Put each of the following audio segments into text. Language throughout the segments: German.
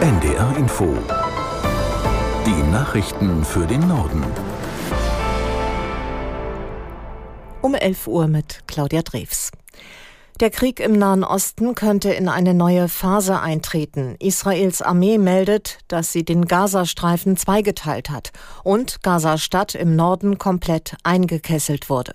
NDR Info. Die Nachrichten für den Norden. Um 11 Uhr mit Claudia Drews. Der Krieg im Nahen Osten könnte in eine neue Phase eintreten. Israels Armee meldet, dass sie den Gazastreifen zweigeteilt hat und Gaza-Stadt im Norden komplett eingekesselt wurde.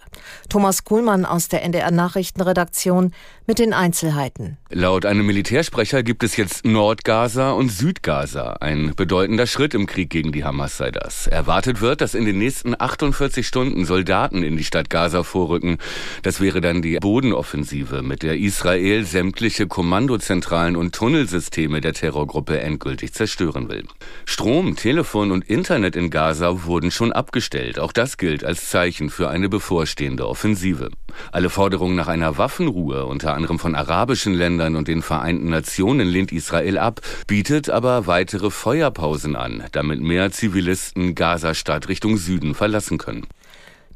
Thomas Kuhlmann aus der NDR Nachrichtenredaktion mit den Einzelheiten. Laut einem Militärsprecher gibt es jetzt Nordgaza und Südgaza. Ein bedeutender Schritt im Krieg gegen die Hamas sei das. Erwartet wird, dass in den nächsten 48 Stunden Soldaten in die Stadt Gaza vorrücken. Das wäre dann die Bodenoffensive mit mit der Israel sämtliche Kommandozentralen und Tunnelsysteme der Terrorgruppe endgültig zerstören will. Strom, Telefon und Internet in Gaza wurden schon abgestellt. Auch das gilt als Zeichen für eine bevorstehende Offensive. Alle Forderungen nach einer Waffenruhe, unter anderem von arabischen Ländern und den Vereinten Nationen, lehnt Israel ab, bietet aber weitere Feuerpausen an, damit mehr Zivilisten Gaza-Stadt Richtung Süden verlassen können.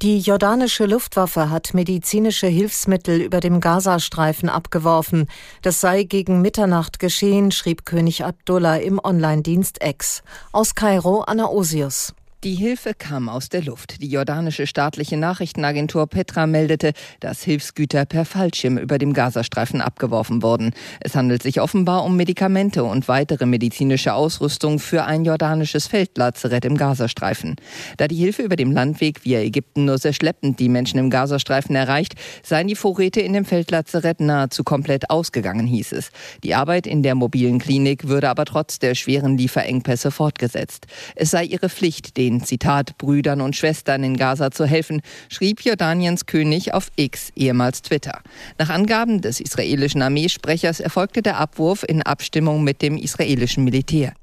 Die jordanische Luftwaffe hat medizinische Hilfsmittel über dem Gazastreifen abgeworfen. Das sei gegen Mitternacht geschehen, schrieb König Abdullah im Online-Dienst X. Aus Kairo Anna Osius. Die Hilfe kam aus der Luft. Die jordanische staatliche Nachrichtenagentur Petra meldete, dass Hilfsgüter per Fallschirm über dem Gazastreifen abgeworfen wurden. Es handelt sich offenbar um Medikamente und weitere medizinische Ausrüstung für ein jordanisches Feldlazarett im Gazastreifen. Da die Hilfe über dem Landweg via Ägypten nur sehr schleppend die Menschen im Gazastreifen erreicht, seien die Vorräte in dem Feldlazarett nahezu komplett ausgegangen, hieß es. Die Arbeit in der mobilen Klinik würde aber trotz der schweren Lieferengpässe fortgesetzt. Es sei ihre Pflicht, den den, Zitat, Brüdern und Schwestern in Gaza zu helfen, schrieb Jordaniens König auf X, ehemals Twitter. Nach Angaben des israelischen Armeesprechers erfolgte der Abwurf in Abstimmung mit dem israelischen Militär.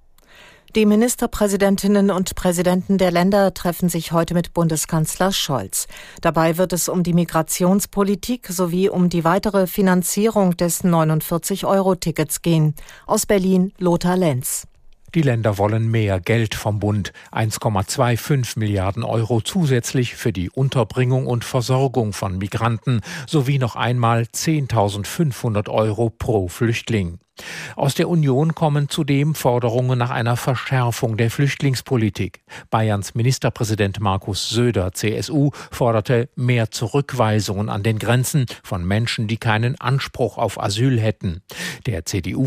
Die Ministerpräsidentinnen und Präsidenten der Länder treffen sich heute mit Bundeskanzler Scholz. Dabei wird es um die Migrationspolitik sowie um die weitere Finanzierung des 49-Euro-Tickets gehen. Aus Berlin Lothar Lenz. Die Länder wollen mehr Geld vom Bund, 1,25 Milliarden Euro zusätzlich für die Unterbringung und Versorgung von Migranten sowie noch einmal 10.500 Euro pro Flüchtling. Aus der Union kommen zudem Forderungen nach einer Verschärfung der Flüchtlingspolitik. Bayerns Ministerpräsident Markus Söder, CSU, forderte mehr Zurückweisungen an den Grenzen von Menschen, die keinen Anspruch auf Asyl hätten. Der CDU